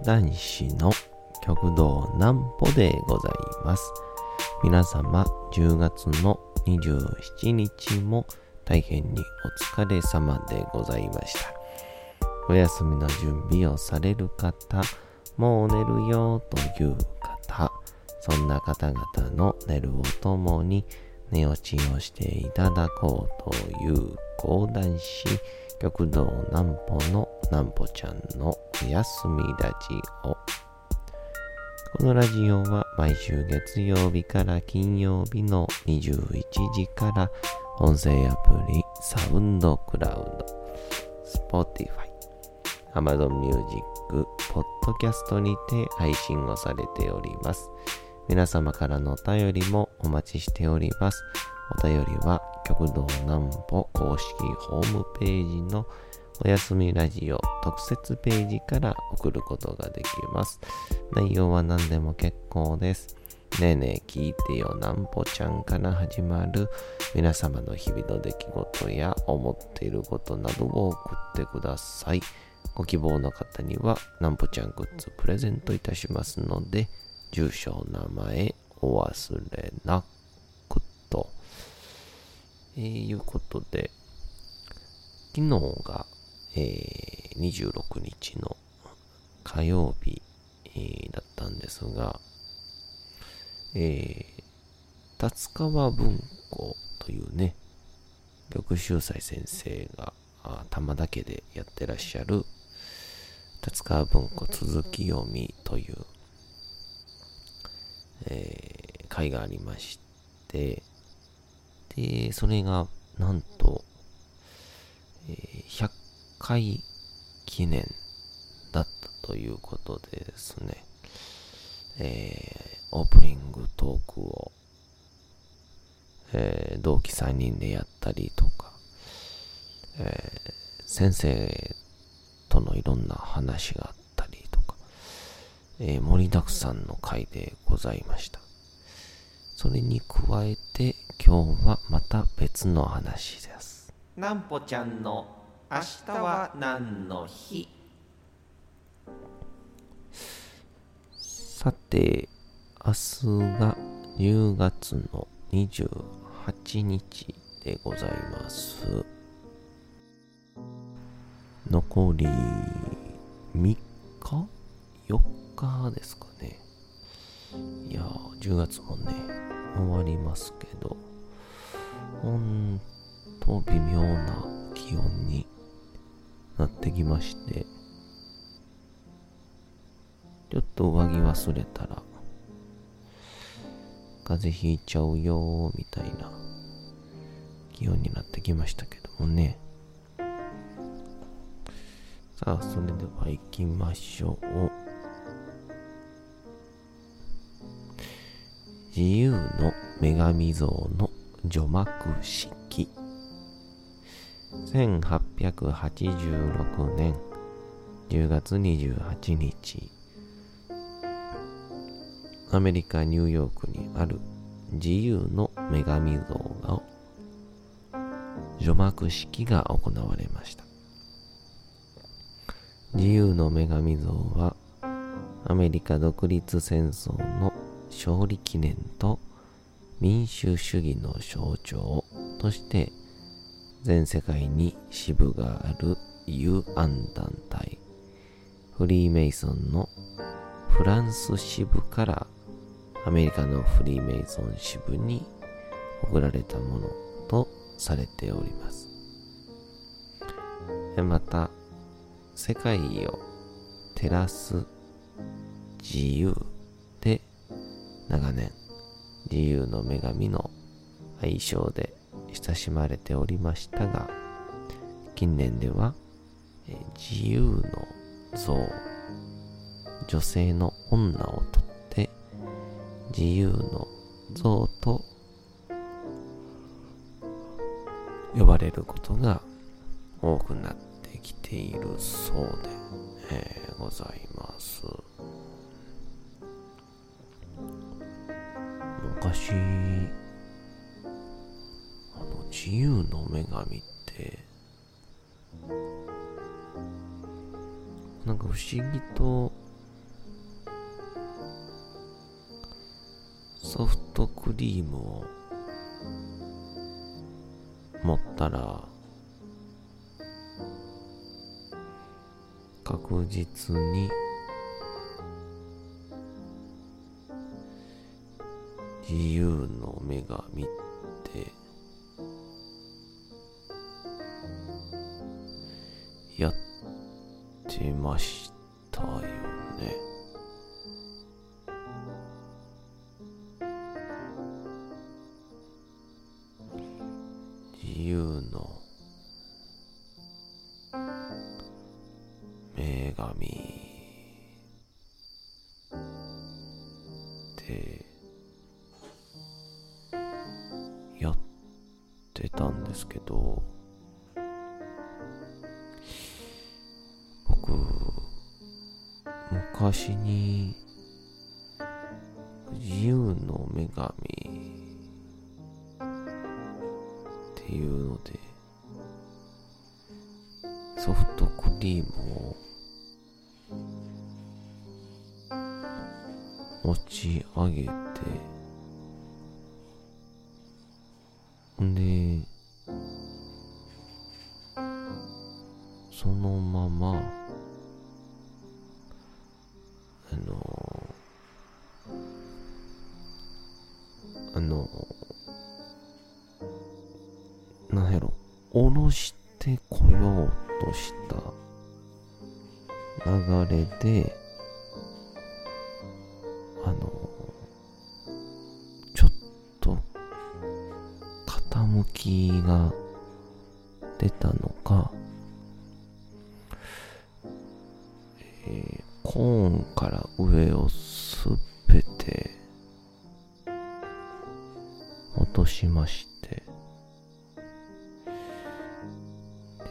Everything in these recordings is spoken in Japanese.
講談師の極道南歩でございます。皆様、10月の27日も大変にお疲れ様でございました。お休みの準備をされる方、もう寝るよという方、そんな方々の寝るをともに寝落ちをしていただこうという講談師、極道南歩の南歩ちゃんのおやすみラジオ。このラジオは毎週月曜日から金曜日の21時から音声アプリサウンドクラウド、Spotify、Amazon Music、Podcast にて配信をされております。皆様からのお便りもお待ちしております。お便りは極道南歩公式ホームページのおやすみラジオ特設ページから送ることができます。内容は何でも結構です。ねえねえ聞いてよなんぽちゃんから始まる皆様の日々の出来事や思っていることなどを送ってください。ご希望の方にはなんぽちゃんグッズプレゼントいたしますので、住所、名前お忘れなくと。えー、いうことで、昨日が、えー、26日の火曜日、えーだったんですが、えー、達川文庫というね、玉秀斎先生が玉田家でやってらっしゃる達川文庫続き読みという、えー会がありまして、で、それがなんと、えー100回記念だったということでですね、えーオープニングトークを、えー同期3人でやったりとか、えー先生とのいろんな話があったりとか、えー盛りだくさんの回でございました。それに加えて今日はまた別の話です。なんぽちゃんの明日は何の日？さて、明日が10月の28日でございます。残り3日 ?4 日ですかね。いや、10月もね、終わりますけど、ほんと微妙な気温になってきまして、ちょっと上着忘れたら、風邪ひいちゃうよーみたいな気温になってきましたけどもね。さあ、それでは行きましょう。自由の女神像の除幕式。1886年10月28日。アメリカ・ニューヨークにある自由の女神像が除幕式が行われました。自由の女神像はアメリカ独立戦争の勝利記念と民主主義の象徴として全世界に支部がある友安団体フリーメイソンのフランス支部からアメリカのフリーメイソン支部に送られたものとされております。また、世界を照らす自由で長年自由の女神の愛称で親しまれておりましたが、近年では自由の像、女性の女をとって自由の像と呼ばれることが多くなってきているそうで、えーございます。昔、自由の女神って、なんか不思議とソフトクリームを持ったら確実に自由の女神ってたんですけど僕昔に自由の女神っていうのでソフトクリームを持ち上げてでそのままあのあのなんやろ下ろしてこようとした流れで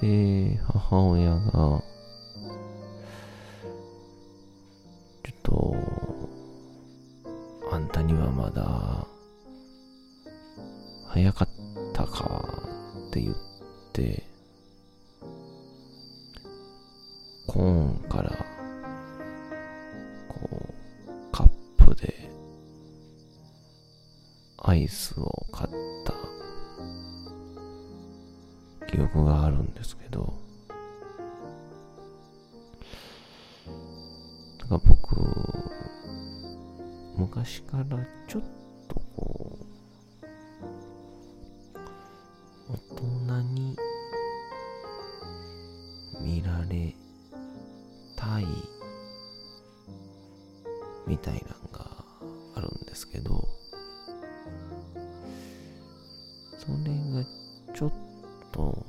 で母親がちたいみたいなんがあるんですけどそれがちょっと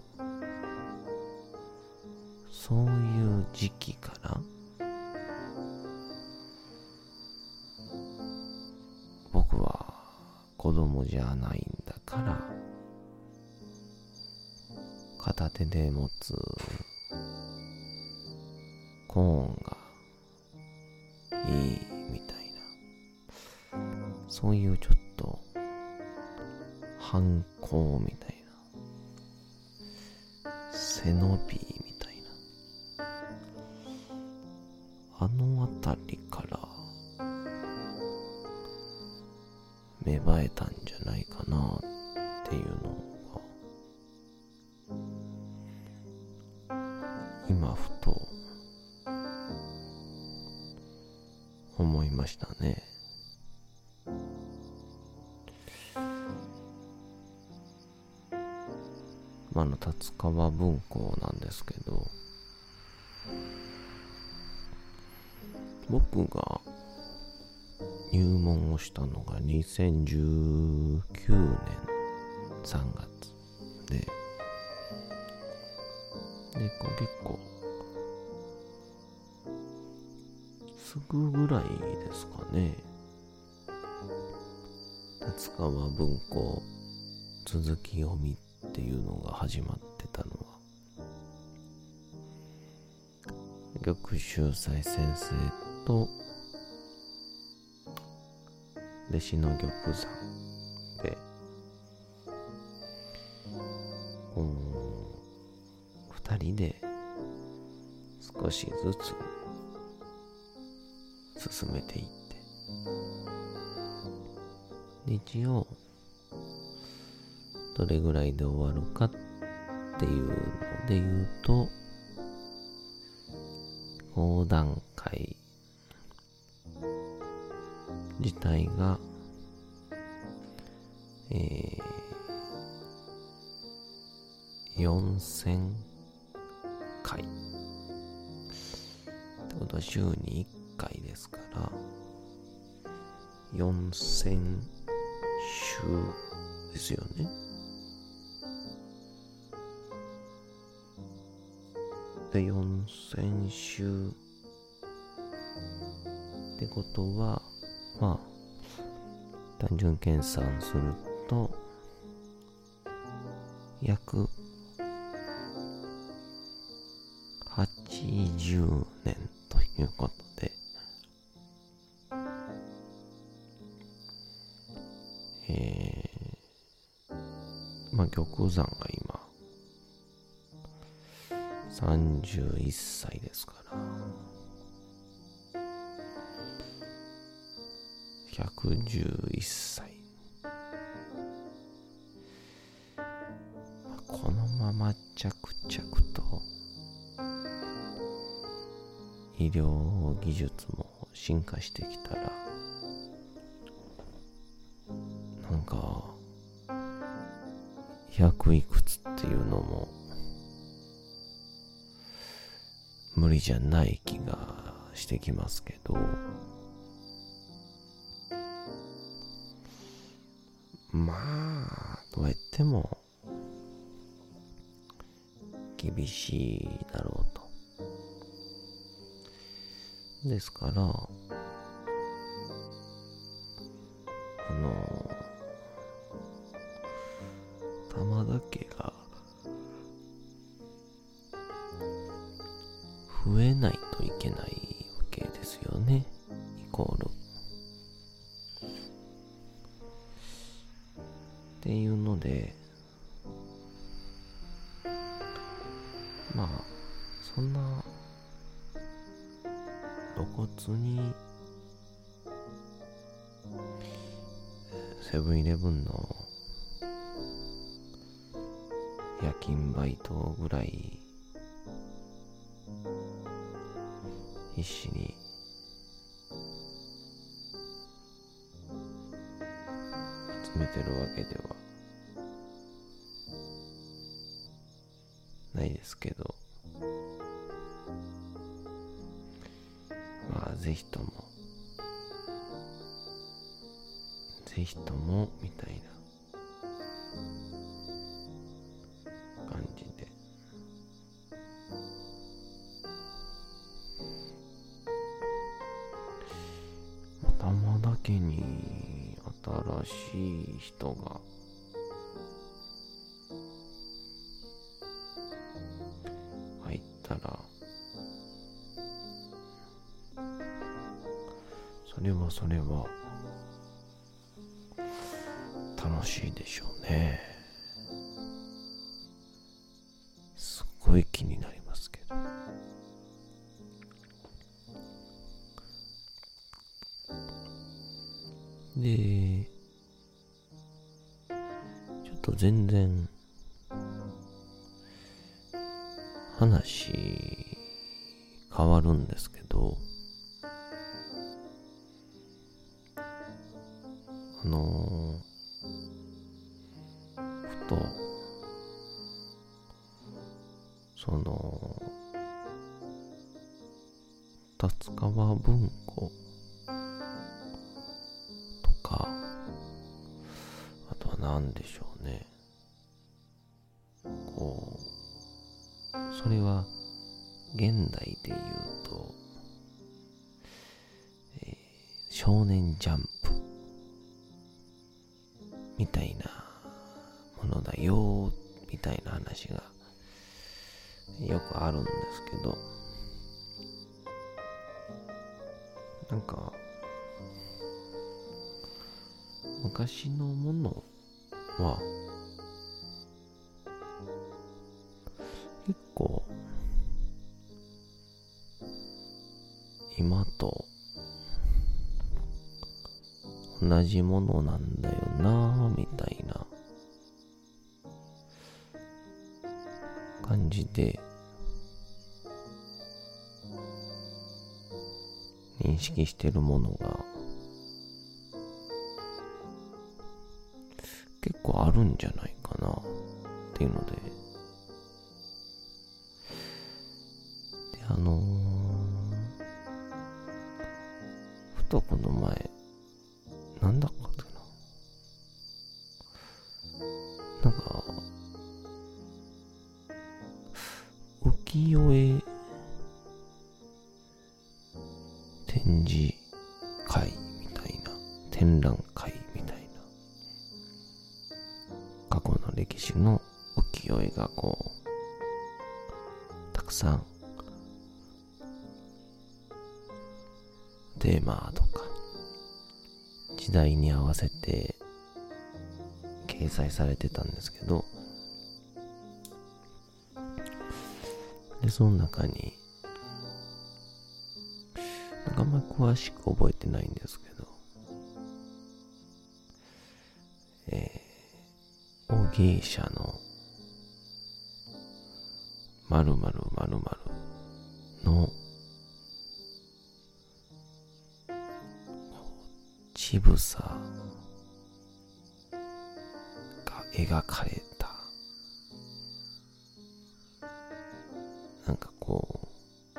そういう時期から僕は子供じゃないんだから片手で持つそういうちょっと反抗みたいな。背伸びみたいな。あの辺りから芽生えたんじゃないかなっていうのが今ふと思いましたね。まああの達川文庫なんですけど僕が入門をしたのが2019年3月ででこう結構すぐぐらいですかね。達川文庫続き読みっていうのが始まってたのは玉秀斎先生と弟子の玉山でこう二人で少しずつ進めていって。で一応どれぐらいで終わるかっていうので言うと5段階自体がえー、4000回。ってことは週に1回ですから4000週ですよね。で4000週ってことはまあ単純計算すると約80年ということで、えー、まあ玉山が今31歳ですから。111歳。このま着々と医療技術も進化してきたらなんか100いくつっていうのも無理じゃない気がしてきますけどまあとは言っても厳しいだろうと。ですから、あの、玉田家が露骨に。セブンイレブンの夜勤バイトぐらい必死に。集めてるわけではないですけど。ぜひとも。ぜひともみたいな。感じで。玉田家に新しい人がそれはそれは。楽しいでしょうね。すごい気になりますけど。でちょっと全然話変わるんですけど。あのふとその達川文庫とかあとは何でしょうね。こうそれは現代で言うと、えー、少年ジャンプ。みたいなものだよみたいな話がよくあるんですけど。なんか昔のものは結構今と同じものなんだよな。みたいな感じで認識してるものが結構あるんじゃないかなっていうので。であのー、ふとこの前なんだされてたんですけどでその中になんかあんまり詳しく覚えてないんですけどえー、お芸者の〇〇〇〇のちぶさ描かれた。なんかこう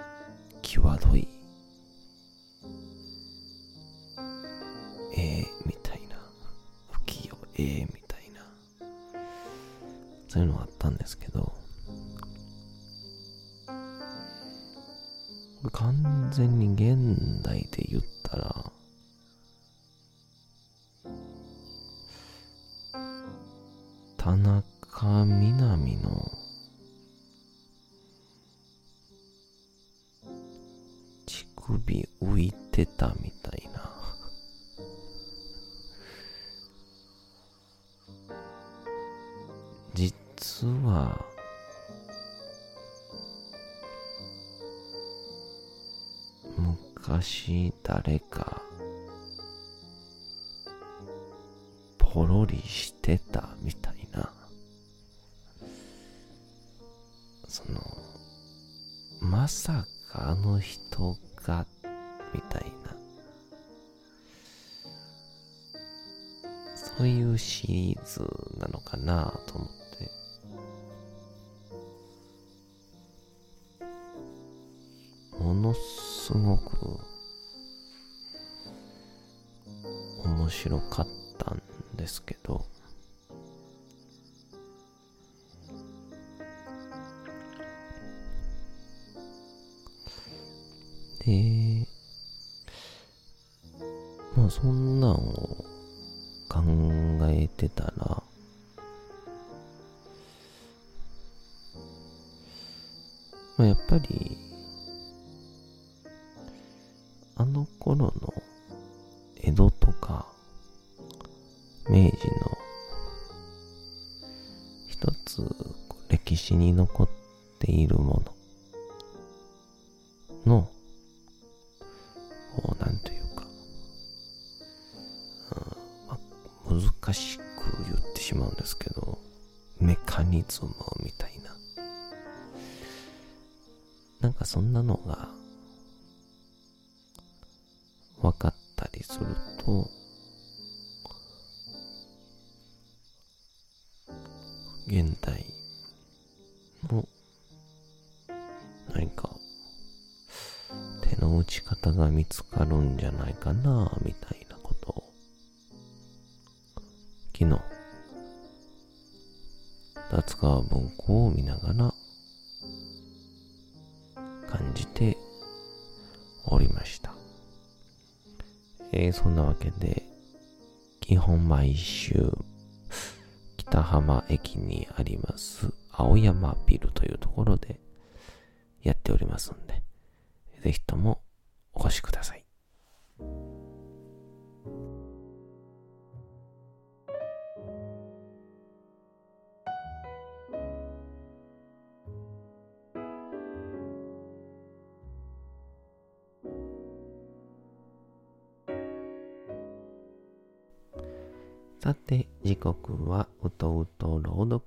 際どい。絵みたいな。浮世絵みたいな。そういうのがあったんですけど。完全に現代で言ったら田中みな実の乳首浮いてたみたいな。実は昔誰かポロリしてたみたい。まさかあの人がみたいな。そういうシリーズなのかなと思って。ものすごく面白かったんですけど。でまあそんなんを考えてたらまあやっぱりあの頃の江戸とか明治の一つ歴史に残っているもののいつもみたいな。なんかそんなのが感じておりました。えー、そんなわけで、基本毎週、北浜駅にあります、青山ビルというところでやっておりますんで、ぜひともお越しください。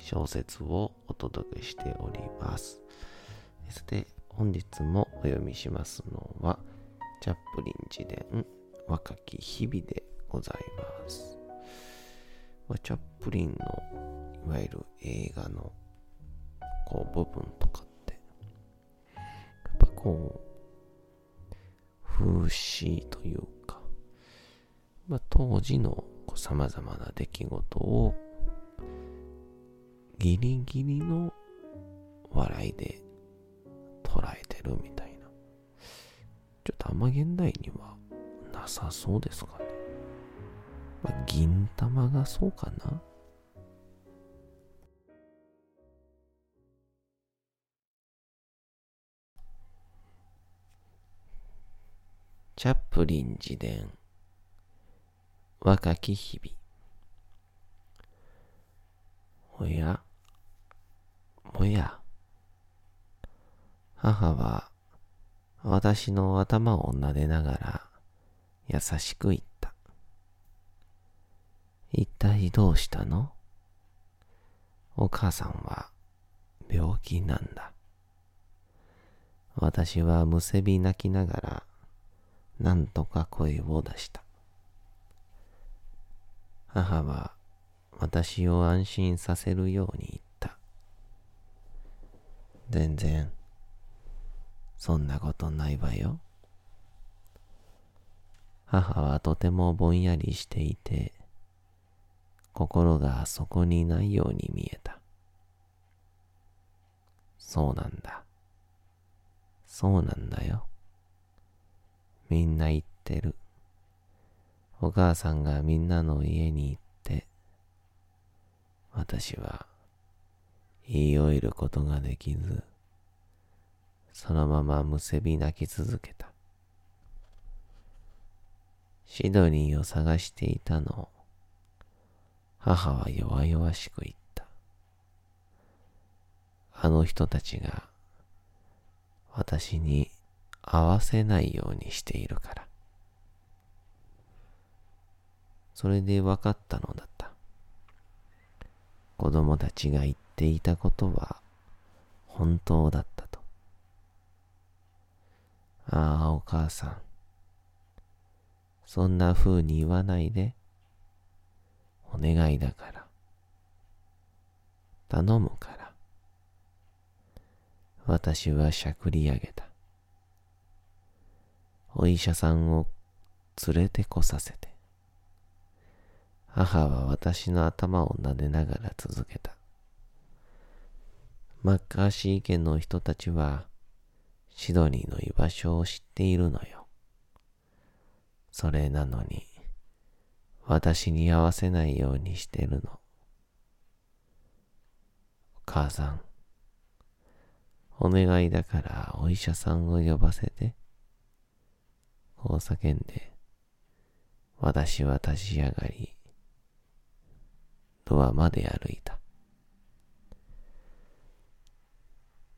小説をお届けしております。そして本日もお読みしますのは、チャップリン自伝若き日々でございます。チャップリンのいわゆる映画のこう部分とかって、やっぱこう、風刺というか、まあ、当時のさまざまな出来事をギリギリの笑いで捉えてるみたいな。ちょっとあんま現代にはなさそうですかね。まあ、銀玉がそうかなチャップリン自伝若き日々おやおや母は私の頭を撫でながら優しく言った。一体どうしたの？お母さんは病気なんだ。私はむせび泣きながらなんとか声を出した。母は私を安心させるように言った。全然、そんなことないわよ。母はとてもぼんやりしていて、心がそこにないように見えた。そうなんだ。そうなんだよ。みんな言ってる。お母さんがみんなの家に行って、私は言い終えることができず、そのままむせび泣き続けた。シドニーを探していたのを、母は弱々しく言った。あの人たちが私に合わせないようにしているから。それで分かったのだった。子供たちが言ったていたことは本当だったと。ああ、お母さん。そんな風に言わないで。お願いだから。頼むから。私はしゃくり上げた。お医者さんを連れてこさせて。母は私の頭を撫でながら続けた。マッカーシー家の人たちは、シドニーの居場所を知っているのよ。それなのに、私に合わせないようにしてるの。お母さん、お願いだからお医者さんを呼ばせて。こう叫んで、私は立ち上がり、ドアまで歩いた。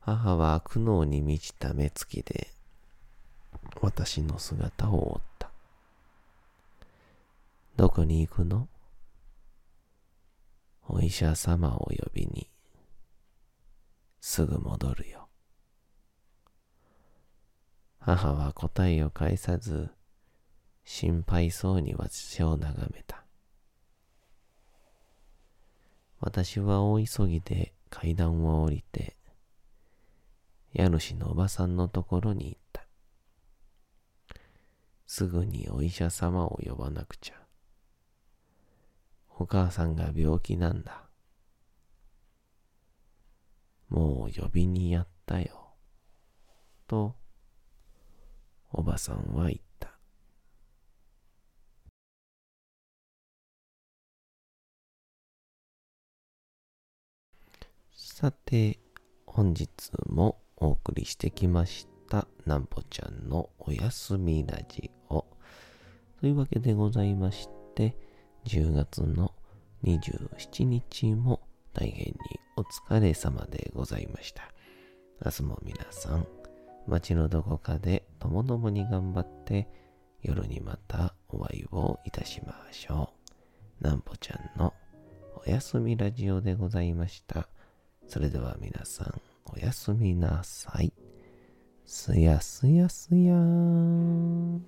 母は苦悩に満ちた目つきで、私の姿を追った。どこに行くの？お医者様を呼びに、すぐ戻るよ。母は答えを返さず、心配そうに私を眺めた。私は大急ぎで階段を降りて、家主のおばさんのところに行った。すぐにお医者様を呼ばなくちゃ。お母さんが病気なんだ。もう呼びにやったよ。と、おばさんは言った。さて、本日もお送りしてきました、なんぽちゃんのおやすみラジオ。というわけでございまして、10月の27日も大変にお疲れ様でございました。明日も皆さん、街のどこかでともどもに頑張って、夜にまたお会いをいたしましょう。なんぽちゃんのおやすみラジオでございました。それでは皆さん、おやすみなさい。すやすやすやーん。